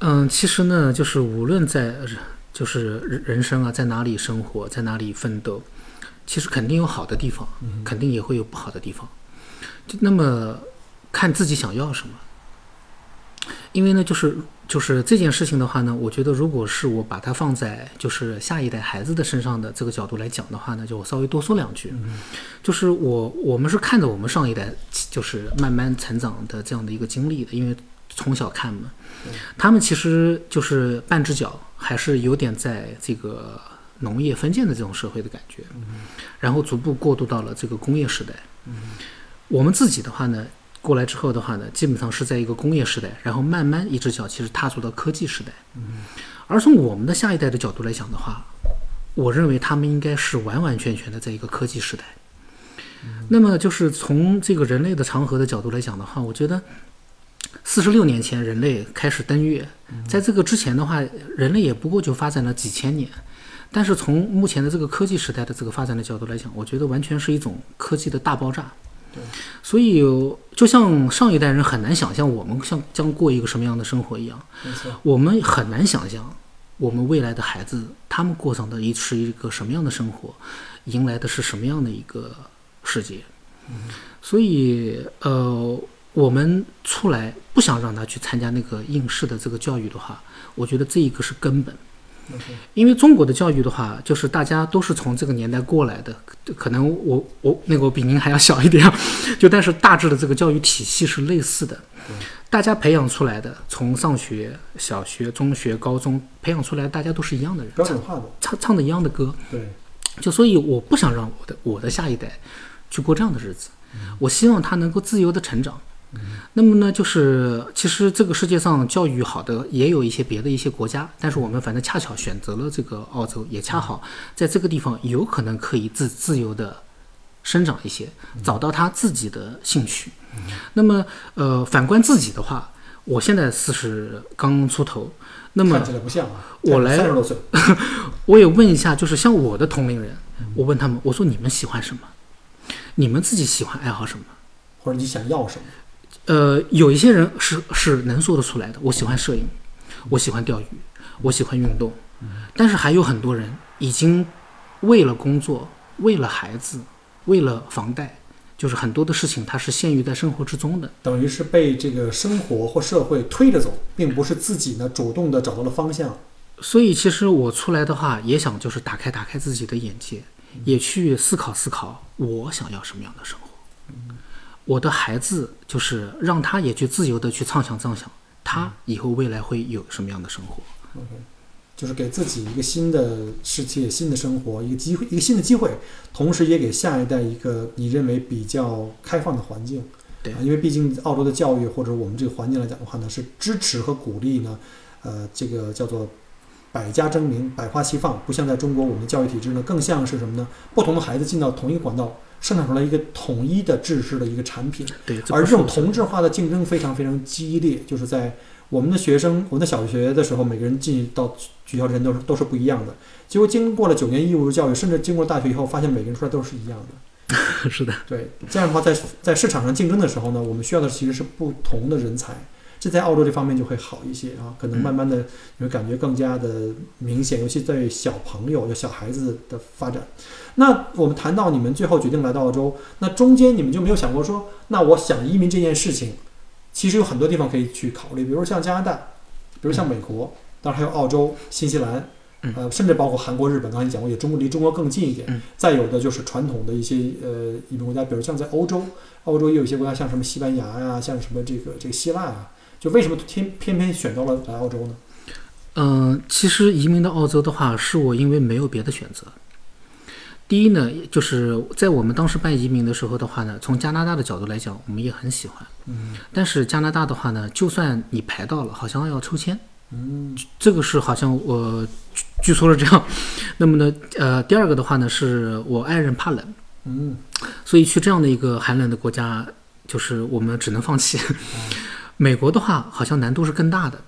Speaker 2: 嗯，其实呢，就是无论在就是人人生啊，在哪里生活，在哪里奋斗，其实肯定有好的地方，
Speaker 1: 嗯
Speaker 2: 肯定也会有不好的地方。就那么看自己想要什么。因为呢，就是就是这件事情的话呢，我觉得如果是我把它放在就是下一代孩子的身上的这个角度来讲的话呢，就我稍微多说两句。就是我我们是看着我们上一代就是慢慢成长的这样的一个经历的，因为从小看嘛，他们其实就是半只脚还是有点在这个农业封建的这种社会的感觉，然后逐步过渡到了这个工业时代。我们自己的话呢，过来之后的话呢，基本上是在一个工业时代，然后慢慢一只脚其实踏入到科技时代。而从我们的下一代的角度来讲的话，我认为他们应该是完完全全的在一个科技时代。那么就是从这个人类的长河的角度来讲的话，我觉得四十六年前人类开始登月，在这个之前的话，人类也不过就发展了几千年。但是从目前的这个科技时代的这个发展的角度来讲，我觉得完全是一种科技的大爆炸。所以就像上一代人很难想象我们像将过一个什么样的生活一样，
Speaker 1: 没错，
Speaker 2: 我们很难想象我们未来的孩子他们过上的一是一个什么样的生活，迎来的是什么样的一个世界。所以呃，我们出来不想让他去参加那个应试的这个教育的话，我觉得这一个是根本。因为中国的教育的话，就是大家都是从这个年代过来的，可能我我那个我比您还要小一点，(laughs) 就但是大致的这个教育体系是类似的，大家培养出来的，从上学、小学、中学、高中培养出来，大家都是一样的人，
Speaker 1: 标准化的，
Speaker 2: 唱唱的一样的歌，
Speaker 1: 对，
Speaker 2: 就所以我不想让我的我的下一代去过这样的日子，我希望他能够自由的成长。那么呢，就是其实这个世界上教育好的也有一些别的一些国家，但是我们反正恰巧选择了这个澳洲，也恰好在这个地方有可能可以自自由的生长一些，找到他自己的兴趣。那么呃，反观自己的话，我现在四十刚出头，那么
Speaker 1: 看起来不像啊，
Speaker 2: 我来
Speaker 1: 三十多岁，(laughs)
Speaker 2: 我也问一下，就是像我的同龄人，我问他们，我说你们喜欢什么？你们自己喜欢爱好什么？
Speaker 1: 或者你想要什么？
Speaker 2: 呃，有一些人是是能说得出来的，我喜欢摄影，我喜欢钓鱼，我喜欢运动，但是还有很多人已经为了工作、为了孩子、为了房贷，就是很多的事情他是陷于在生活之中的。
Speaker 1: 等于是被这个生活或社会推着走，并不是自己呢主动的找到了方向。
Speaker 2: 所以其实我出来的话，也想就是打开打开自己的眼界，也去思考思考我想要什么样的生活。我的孩子就是让他也去自由的去畅想畅想，他以后未来会有什么样的生活。
Speaker 1: OK，就是给自己一个新的世界、新的生活，一个机会，一个新的机会，同时也给下一代一个你认为比较开放的环境。
Speaker 2: 对
Speaker 1: 啊，因为毕竟澳洲的教育或者我们这个环境来讲的话呢，是支持和鼓励呢，呃，这个叫做百家争鸣、百花齐放，不像在中国我们的教育体制呢，更像是什么呢？不同的孩子进到同一个管道，生产出来一个统一的制式的一个产品。
Speaker 2: 对，
Speaker 1: 而这种同质化的竞争非常非常激烈，就是在我们的学生，我们的小学的时候，每个人进到学校之前都是都是不一样的。结果经过了九年义务教育，甚至经过大学以后，发现每个人出来都是一样的。(laughs)
Speaker 2: 是的，
Speaker 1: 对，这样的话在，在市场上竞争的时候呢，我们需要的其实是不同的人才。这在澳洲这方面就会好一些啊，可能慢慢的你会感觉更加的明显，尤其对小朋友、有小孩子的发展。那我们谈到你们最后决定来到澳洲，那中间你们就没有想过说，那我想移民这件事情，其实有很多地方可以去考虑，比如像加拿大，比如像美国，当然还有澳洲、新西兰，
Speaker 2: 嗯
Speaker 1: 呃，甚至包括韩国、日本，刚才你讲过，也中国离中国更近一点。
Speaker 2: 嗯
Speaker 1: 再有的就是传统的一些呃移民国家，比如像在欧洲，欧洲也有一些国家，像什么西班牙呀、像什么这个这个希腊呀，就为什么偏偏偏选到了来澳洲呢？
Speaker 2: 嗯、其实移民到澳洲的话，是我因为没有别的选择。第一呢，就是在我们当时办移民的时候的话呢，从加拿大的角度来讲，我们也很喜欢。
Speaker 1: 嗯
Speaker 2: 但是加拿大的话呢，就算你排到了，好像要抽签，
Speaker 1: 嗯
Speaker 2: 这个是好像我据据说是这样。那么呢，呃，第二个的话呢，是我爱人怕冷，
Speaker 1: 嗯
Speaker 2: 所以去这样的一个寒冷的国家，就是我们只能放弃。(laughs) 美国的话，好像难度是更大的。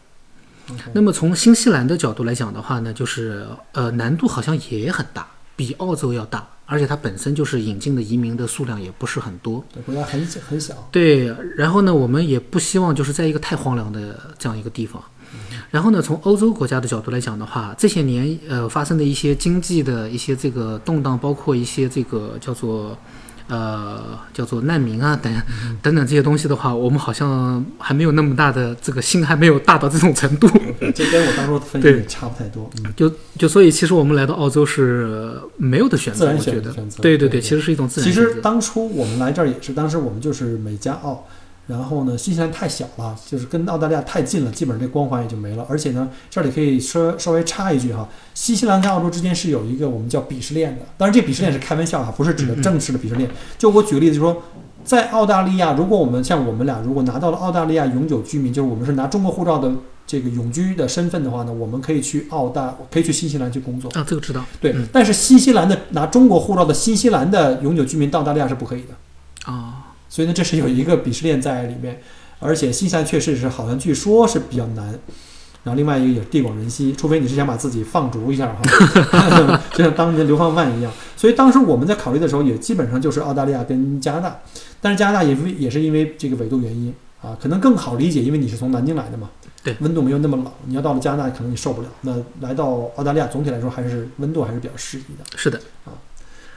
Speaker 2: 那么从新西兰的角度来讲的话呢，就是呃难度好像也很大，比澳洲要大，而且它本身就是引进的移民的数量也不是很多。
Speaker 1: 对，国家很很小，
Speaker 2: 对，然后呢，我们也不希望就是在一个太荒凉的这样一个地方。然后呢，从欧洲国家的角度来讲的话，这些年呃发生的一些经济的一些这个动荡，包括一些这个叫做呃叫做难民啊等等等这些东西的话，我们好像还没有那么大的这个心还没有大到这种程度。(laughs)
Speaker 1: 这跟我当初分析
Speaker 2: 对
Speaker 1: 差不太多。嗯，
Speaker 2: 就就所以，其实我们来到澳洲是没有的选择，我觉得对，对
Speaker 1: 对
Speaker 2: 其实是一种自然
Speaker 1: 其。实当初我们来这儿也是，当时我们就是美加澳，然后呢，新西兰太小了，就是跟澳大利亚太近了，基本上这光环也就没了。而且呢，这里可以说稍微插一句哈，新西兰跟澳洲之间是有一个我们叫鄙视链的，当然这鄙视链是开玩笑哈，不是指的正式的鄙视链。就我举个例子，就说。在澳大利亚，如果我们像我们俩，如果拿到了澳大利亚永久居民，就是我们是拿中国护照的这个永居的身份的话呢，我们可以去澳大，可以去新西兰去工作。
Speaker 2: 啊，这个知道
Speaker 1: 对
Speaker 2: 嗯，
Speaker 1: 但是新西兰的拿中国护照的新西兰的永久居民到澳大利亚是不可以的。
Speaker 2: 啊，
Speaker 1: 所以呢，这是有一个鄙视链在里面，而且新西兰确实是好像据说是比较难。然后另外一个也是地广人稀，除非你是想把自己放逐一下哈，(laughs) 就像当年流放犯一样。所以当时我们在考虑的时候，也基本上就是澳大利亚跟加拿大，但是加拿大也为也是因为这个纬度原因啊，可能更好理解，因为你是从南京来的嘛，
Speaker 2: 对，
Speaker 1: 温度没有那么冷，你要到了加拿大可能你受不了。那来到澳大利亚，总体来说还是温度还是比较适宜的。
Speaker 2: 是的，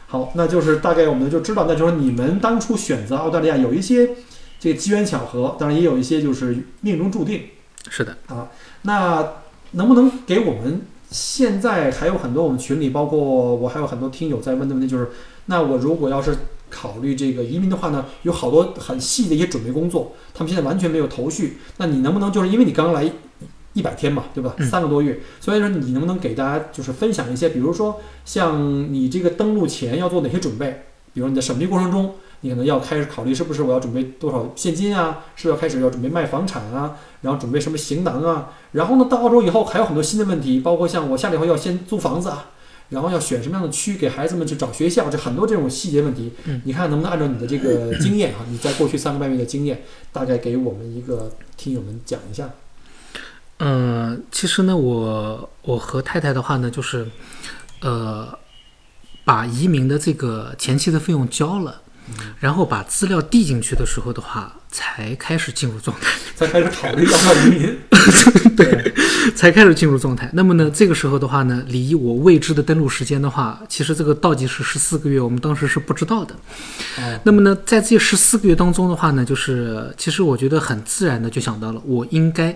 Speaker 1: 好，那就是大概我们就知道，那就是你们当初选择澳大利亚有一些这个机缘巧合，当然也有一些就是命中注定。
Speaker 2: 是的啊，
Speaker 1: 那能不能给我们现在还有很多我们群里，包括我还有很多听友在问的问题，就是那我如果要是考虑这个移民的话呢，有好多很细的一些准备工作，他们现在完全没有头绪。那你能不能就是因为你刚来一百天嘛，对吧？
Speaker 2: 嗯
Speaker 1: 三个多月，所以说你能不能给大家就是分享一些，比如说像你这个登陆前要做哪些准备？比如你在审批过程中，你可能要开始考虑是不是我要准备多少现金啊，是不是要开始要准备卖房产啊，然后准备什么行囊啊，然后呢，到澳洲以后还有很多新的问题，包括像我下来以后要先租房子啊，然后要选什么样的区给孩子们去找学校，这很多这种细节问题
Speaker 2: 嗯，
Speaker 1: 你看能不能按照你的这个经验啊，你在过去三个半月的经验，大概给我们一个听友们讲一下。
Speaker 2: 嗯，其实呢，我我和太太的话呢，就是呃，把移民的这个前期的费用交了，然后把资料递进去的时候的话，才开始进入状态。
Speaker 1: 才开始考虑要不要移民。(laughs) 对，
Speaker 2: 才开始进入状态。那么呢，这个时候的话呢，离我未知的登录时间的话，其实这个倒计时十四个月，我们当时是不知道的。
Speaker 1: 哦，
Speaker 2: 那么呢，在这十四个月当中的话呢，就是其实我觉得很自然的就想到了，我应该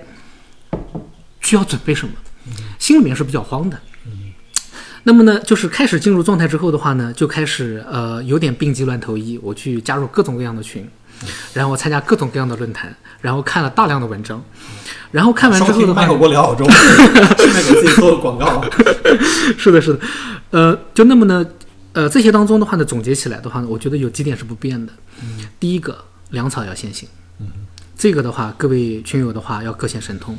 Speaker 2: 需要准备什么，心里面是比较慌的。那么呢，就是开始进入状态之后的话呢，就开始呃有点病急乱投医，我去加入各种各样的群，然后参加各种各样的论坛，然后看了大量的文章，然后看完之后的话呢
Speaker 1: 麦口，国聊澳洲，顺便给自己做个广告。(laughs)
Speaker 2: 是的，是的，呃，就那么呢，呃，这些当中的话呢，总结起来的话呢，我觉得有几点是不变的。第一个，粮草要先行，这个的话，各位群友的话要各显神通。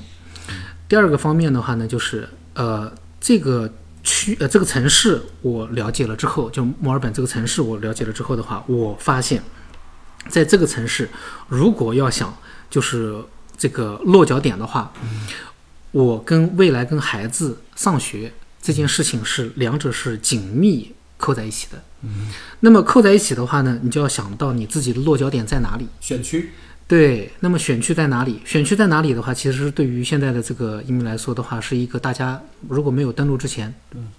Speaker 2: 第二个方面的话呢，就是呃，这个区呃这个城市我了解了之后，就墨尔本这个城市我了解了之后的话，我发现，在这个城市，如果要想就是这个落脚点的话，我跟未来跟孩子上学这件事情是两者是紧密扣在一起的。那么扣在一起的话呢，你就要想到你自己的落脚点在哪里。
Speaker 1: 选区，
Speaker 2: 对，那么选区在哪里？选区在哪里的话，其实对于现在的这个移民来说的话，是一个大家如果没有登录之前，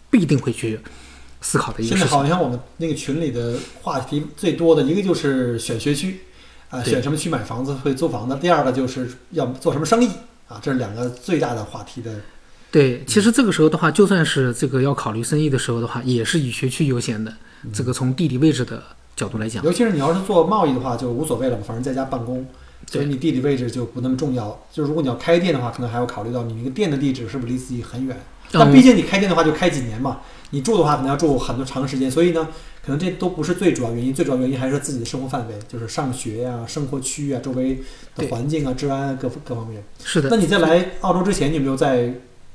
Speaker 2: 必定会去思考的一个
Speaker 1: 现在。好像我们那个群里的话题最多的一个就是选学区，啊、
Speaker 2: 对
Speaker 1: 选什么区买房子会租房子；第二个就是要做什么生意啊，这是两个最大的话题的。
Speaker 2: 对，其实这个时候的话，就算是这个要考虑生意的时候的话，也是以学区优先的。这个从地理位置的角度来讲，
Speaker 1: 尤其是你要是做贸易的话，就无所谓了嘛，反正在家办公，所以你地理位置就不那么重要。就如果你要开店的话，可能还要考虑到你那个店的地址是不是离自己很远。但毕竟你开店的话就开几年嘛，你住的话可能要住很多长时间，所以呢，可能这都不是最主要原因，最主要原因还是自己的生活范围，就是上学呀、生活区域啊、周围的环境啊、治安啊各各方面。
Speaker 2: 是的
Speaker 1: 那，你在来澳洲之前，你有没有在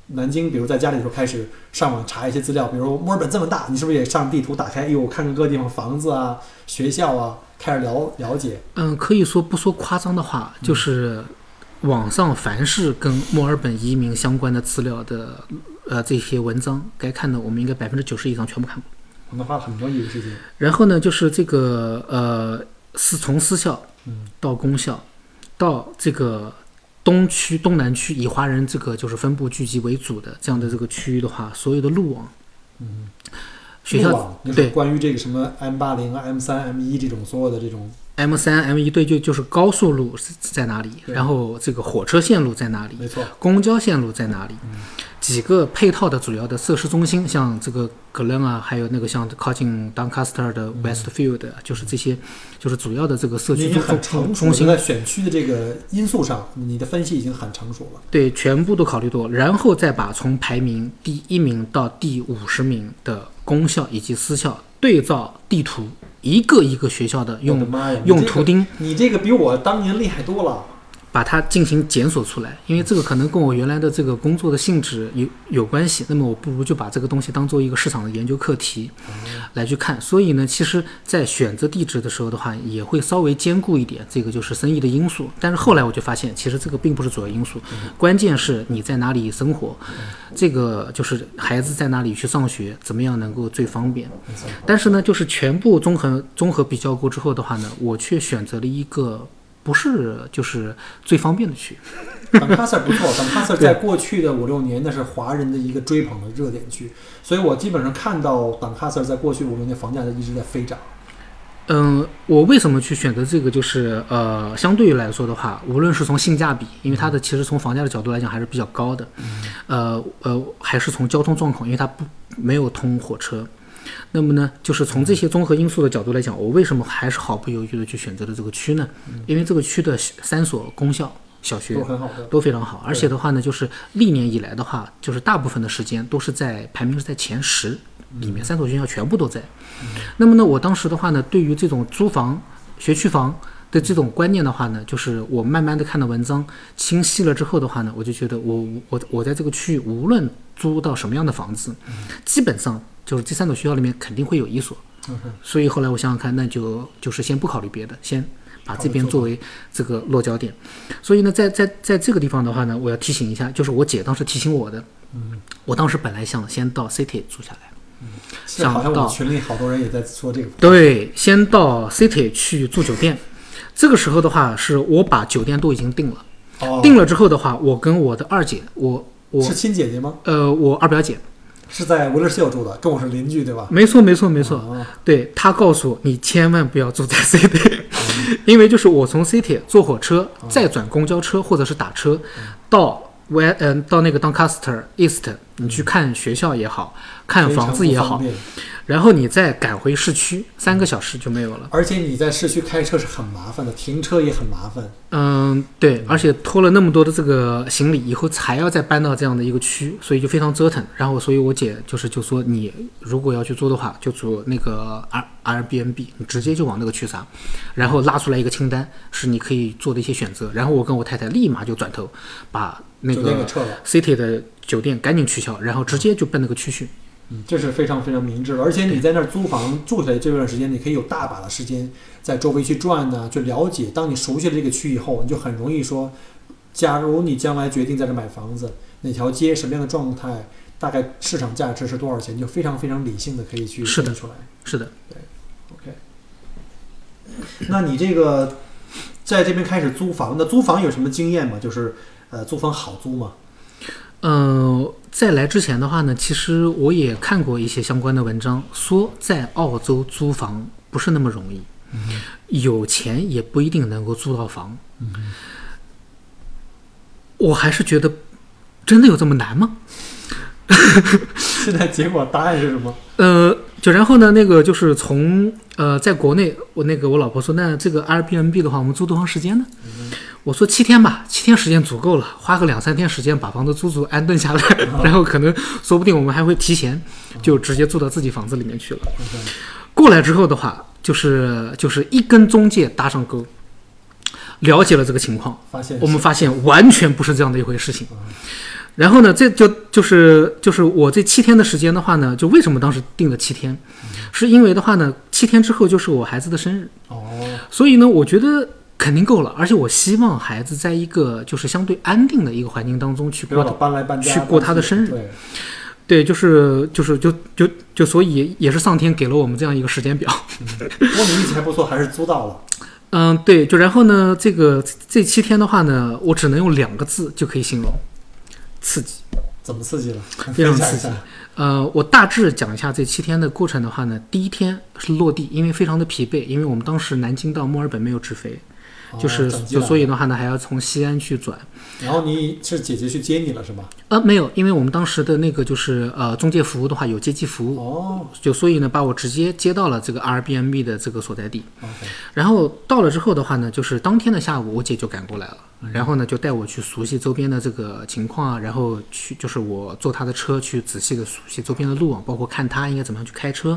Speaker 1: 南京，比如在家里的时候开始上网查一些资料？比如墨尔本这么大，你是不是也上地图打开，哎呦，看看各个地方房子啊、学校啊，开始了了解？
Speaker 2: 嗯，可以说不说夸张的话，就是网上凡是跟墨尔本移民相关的资料的呃这些文章，该看的我们应该百分之九十以上全部看过。
Speaker 1: 我们花了很多业余时间。
Speaker 2: 然后呢，就是这个呃，是从私校
Speaker 1: 嗯
Speaker 2: 到公校，到这个东区、东南区以华人这个就是分布聚集为主的这样的这个区域的话，所有的路网，
Speaker 1: 嗯，
Speaker 2: 学校对。
Speaker 1: 关于这个什么 M 八零啊、M 三、M 一这种所有的这种
Speaker 2: ，M 三、M 一对就就是高速路是在哪里，然后这个火车线路在哪里，
Speaker 1: 没错，
Speaker 2: 公交线路在哪里？
Speaker 1: 嗯。
Speaker 2: 几个配套的主要的设施中心，像这个格伦啊，还有那个像靠近 Doncaster 的 Westfield，、就是这些，就是主要的这个社区中
Speaker 1: 很成熟了，
Speaker 2: 中心。
Speaker 1: 在选区的这个因素上，你的分析已经很成熟了。
Speaker 2: 对，全部都考虑过，然后再把从排名第一名到第五十名的公校以及私校对照地图，一个一个学校的用用图钉
Speaker 1: 你这个比我当年厉害多了。
Speaker 2: 把它进行检索出来，因为这个可能跟我原来的这个工作的性质有有关系。那么我不如就把这个东西当做一个市场的研究课题来去看。所以呢，其实在选择地址的时候的话，也会稍微兼顾一点这个就是生意的因素。但是后来我就发现，其实这个并不是主要因素，关键是你在哪里生活，这个就是孩子在哪里去上学，怎么样能够最方便。但是呢，就是全部综合综合比较过之后的话呢，我却选择了一个不是就是最方便的区。(laughs)
Speaker 1: 等卡塞尔不错，等卡塞尔在过去的五六年那是华人的一个追捧的热点区，所以我基本上看到等卡塞尔在过去五六年房价一直在飞涨。
Speaker 2: 嗯，我为什么去选择这个？就是呃，相对于来说的话，无论是从性价比，因为它的其实从房价的角度来讲还是比较高的，呃呃，还是从交通状况，因为它不没有通火车。那么呢，就是从这些综合因素的角度来讲，我为什么还是毫不犹豫的去选择了这个区呢？因为这个区的三所公校小学
Speaker 1: 都很好。
Speaker 2: 都非常好，而且的话呢，就是历年以来的话，就是大部分的时间都是在排名是在前十里面，三所学校全部都在。那么呢，我当时的话呢，对于这种租房、学区房的这种观念的话呢，就是我慢慢的看到文章清晰了之后的话呢，我就觉得我我我在这个区域无论租到什么样的房子，基本上就是这三所学校里面肯定会有一所。所以后来我想想看，那就就是先不考虑别的，先把这边作为这个落脚点。所以呢，在在在这个地方的话呢，我要提醒一下，就是我姐当时提醒我的，
Speaker 1: 嗯，
Speaker 2: 我当时本来想先到 City 住下来，想到
Speaker 1: 群里好多人也在说这个。
Speaker 2: 对，先到 City 去住酒店。这个时候的话，是我把酒店都已经定了，
Speaker 1: 哦，
Speaker 2: 定了之后的话，我跟我的二姐，我我
Speaker 1: 是亲姐姐吗？
Speaker 2: 呃我二表姐，
Speaker 1: 是在维勒秀住的，跟我是邻居对吧？
Speaker 2: 没错没错没错，
Speaker 1: 哦。
Speaker 2: 对他告诉我，你千万不要住在 City，(laughs) 因为就是我从 City 坐火车，再转公交车或者是打车到 w 嗯到那个 Doncaster East，你去看学校也好看房子也好，然后你再赶回市区，三个小时就没有了。
Speaker 1: 而且你在市区开车是很麻烦的，停车也很麻烦。
Speaker 2: 嗯，对，而且拖了那么多的这个行李，以后才要再搬到这样的一个区，所以就非常折腾。然后，所以我姐就是就说，你如果要去租的话，就租那个 R Airbnb，你直接就往那个区撒，然后拉出来一个清单，是你可以做的一些选择。然后我跟我太太立马就转头把那个
Speaker 1: 撤了
Speaker 2: ，City 的酒店赶紧取消，然后直接就奔那个区去。
Speaker 1: 嗯，这是非常非常明智的。而且你在那儿租房住下来这段时间，你可以有大把的时间在周围去转呢、去了解。当你熟悉了这个区以后，你就很容易说，假如你将来决定在这买房子，哪条街什么样的状态，大概市场价值是多少钱，就非常非常理性的可以去
Speaker 2: 是的
Speaker 1: 分析出来。
Speaker 2: 是的，对
Speaker 1: OK，那你这个在这边开始租房的，租房有什么经验吗？就是呃，租房好租吗？
Speaker 2: 嗯，在来之前的话呢，其实我也看过一些相关的文章，说在澳洲租房不是那么容易，有钱也不一定能够租到房。我还是觉得，真的有这么难吗？
Speaker 1: 现在结果答案是什么？(laughs)
Speaker 2: 呃，就然后呢，那个就是从呃，在国内，我那个我老婆说，那这个 Airbnb 的话，我们租多长时间呢？我说七天吧，七天时间足够了，花个两三天时间把房子租租安顿下来，然后可能说不定我们还会提前就直接住到自己房子里面去了。过来之后的话，就是就是一跟中介搭上钩，了解了这个情况，
Speaker 1: 发现
Speaker 2: 我们发现完全不是这样的一回事情。然后呢，这就就是就是我这七天的时间的话呢，就为什么当时定了七天，是因为的话呢，七天之后就是我孩子的生日，
Speaker 1: 哦，
Speaker 2: 所以呢，我觉得肯定够了，而且我希望孩子在一个就是相对安定的一个环境当中去过
Speaker 1: 搬来搬家，
Speaker 2: 去过他的生日
Speaker 1: 对，
Speaker 2: 对，就是就是就就就所以也是上天给了我们这样一个时间表。
Speaker 1: 不过你运气还不错，还是租到了。
Speaker 2: 嗯，对，就然后呢，这个这七天的话呢，我只能用两个字就可以形容，刺激。
Speaker 1: 怎么刺激了？
Speaker 2: 非常刺激。呃，我大致讲一下这七天的过程的话呢，第一天是落地，因为非常的疲惫，因为我们当时南京到墨尔本没有直飞，就是就所以的话呢，还要从西安去转。
Speaker 1: 然后你是姐姐去接你了是吗？
Speaker 2: 呃，没有，因为我们当时的那个就是呃中介服务的话有接机服务，
Speaker 1: 哦
Speaker 2: 就所以呢把我直接接到了这个 Airbnb 的这个所在地。
Speaker 1: ，OK，
Speaker 2: 然后到了之后的话呢，就是当天的下午，我姐就赶过来了，然后呢就带我去熟悉周边的这个情况啊，然后去就是我坐她的车去仔细的熟悉周边的路网，包括看她应该怎么样去开车，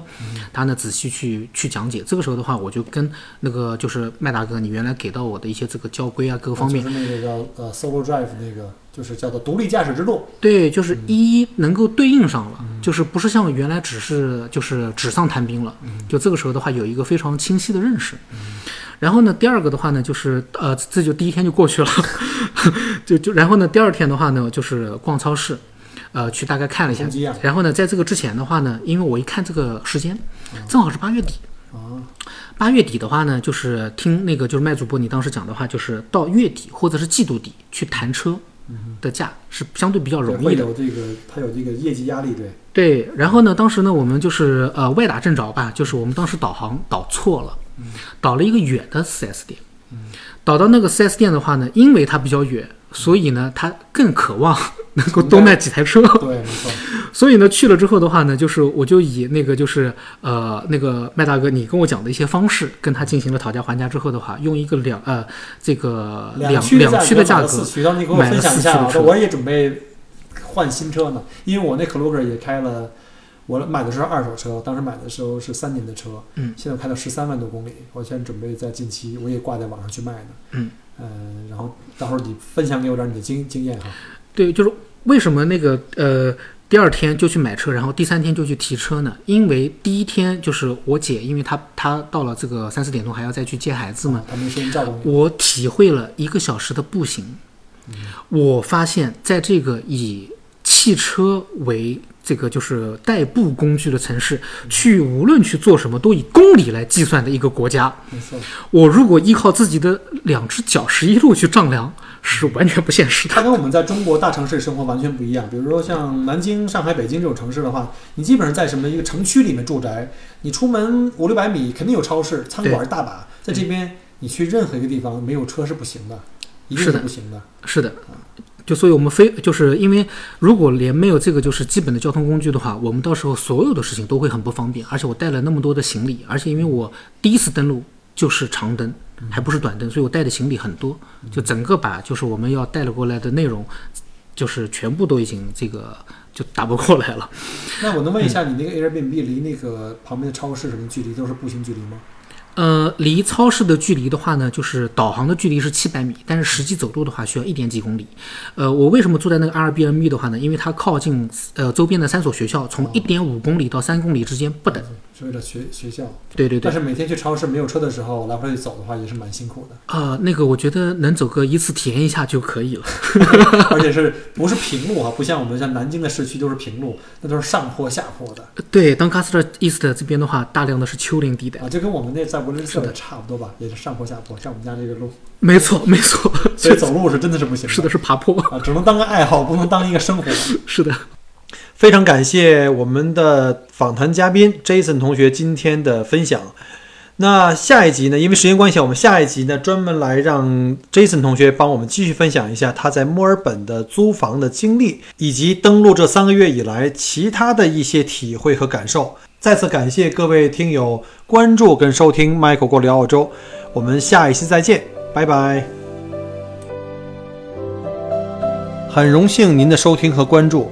Speaker 2: 她呢仔细去去讲解。这个时候的话，我就跟那个就是麦大哥，你原来给到我的一些这个交规啊各个方面
Speaker 1: 就，是那个叫呃 Solo Drive 那个，就是叫做独立驾驶之路。
Speaker 2: 对，就是一一能够对应上了，就是不是像原来只是就是纸上谈兵了，就这个时候的话有一个非常清晰的认识。然后呢，第二个的话呢，就是呃，这就第一天就过去了，(laughs) 就就然后呢，第二天的话呢，就是逛超市，呃，去大概看了一下。然后呢，在这个之前的话呢，因为我一看这个时间，正好是八月底。
Speaker 1: 啊，
Speaker 2: 八月底的话呢，就是听那个就是麦主播你当时讲的话，就是到月底或者是季度底去谈车的价是相对比较容易的。
Speaker 1: 会有这个，它有这个业绩压力，对。
Speaker 2: 对，然后呢，当时呢，我们就是呃歪打正着吧，就是我们当时导航导错了，导了一个远的 4S 店，导到那个 4S 店的话呢，因为它比较远，所以呢，它更渴望能够多卖几台车，
Speaker 1: 对，没错。
Speaker 2: 所以呢，去了之后的话呢，就是我就以那个就是呃那个麦大哥你跟我讲的一些方式，跟他进行了讨价还价之后的话，用一个两呃这个两
Speaker 1: 区
Speaker 2: 两区的价格
Speaker 1: 买了四驱，你给我分享一下我也准备换新车呢，因为我那 c l u g e r 也开了，我买的是二手车，当时买的时候是三年的车，
Speaker 2: 嗯
Speaker 1: 现在开了十三万多公里，我现在准备在近期我也挂在网上去卖呢，
Speaker 2: 嗯，
Speaker 1: 呃，然后到时候你分享给我点你的经经验哈，
Speaker 2: 对，就是为什么那个呃第二天就去买车，然后第三天就去提车呢？因为第一天就是我姐，因为她她到了这个三四点钟还要再去接孩子嘛，我体会了一个小时的步行，我发现在这个以汽车为这个就是代步工具的城市，去无论去做什么都以公里来计算的一个国家。我如果依靠自己的两只脚十一路去丈量，是完全不现实的。
Speaker 1: 它跟我们在中国大城市生活完全不一样。比如说像南京、上海、北京这种城市的话，你基本上在什么一个城区里面住宅，你出门五六百米肯定有超市、餐馆大把。在这边，你去任何一个地方没有车是不行的，一定
Speaker 2: 是的
Speaker 1: 不行的。
Speaker 2: 是的，就所以我们非就是因为如果连没有这个就是基本的交通工具的话，我们到时候所有的事情都会很不方便。而且我带了那么多的行李，而且因为我第一次登陆就是长登，还不是短登，所以我带的行李很多，就整个把就是我们要带了过来的内容，就是全部都已经这个就打不过来了。
Speaker 1: 那我能问一下，你那个 Airbnb 离那个旁边的超市什么距离都是步行距离吗？
Speaker 2: 呃，离超市的距离的话呢，就是导航的距离是七百米，但是实际走路的话需要一点几公里。呃，我为什么住在那个 Airbnb 的话呢？因为它靠近呃周边的三所学校，从一点五公里到三公里之间不等。
Speaker 1: 是为了学学校。
Speaker 2: 对对对
Speaker 1: 但，是每天去超市没有车的时候，来回走的话也是蛮辛苦的，
Speaker 2: 啊、那个我觉得能走个一次体验一下就可以了。(laughs)
Speaker 1: 而且是不是平路啊？不像我们像南京的市区都是平路，那都是上坡下坡的
Speaker 2: 对，当 t e r East 这边的话，大量的是丘陵地带。
Speaker 1: 啊，就跟我们那在文林
Speaker 2: 是的
Speaker 1: 差不多吧，也是上坡下坡，像我们家这个路，
Speaker 2: 没错，没错，(laughs)
Speaker 1: 所以走路是真的是不行
Speaker 2: 是的，是爬坡。
Speaker 1: 啊，只能当个爱好，不能当一个生活。(laughs)
Speaker 2: 是的，
Speaker 1: 非常感谢我们的访谈嘉宾 Jason 同学今天的分享。那下一集呢？因为时间关系，我们下一集呢专门来让 Jason 同学帮我们继续分享一下他在墨尔本的租房的经历，以及登陆这三个月以来其他的一些体会和感受。再次感谢各位听友关注跟收听 Michael 过聊澳洲，我们下一期再见，拜拜。很荣幸您的收听和关注。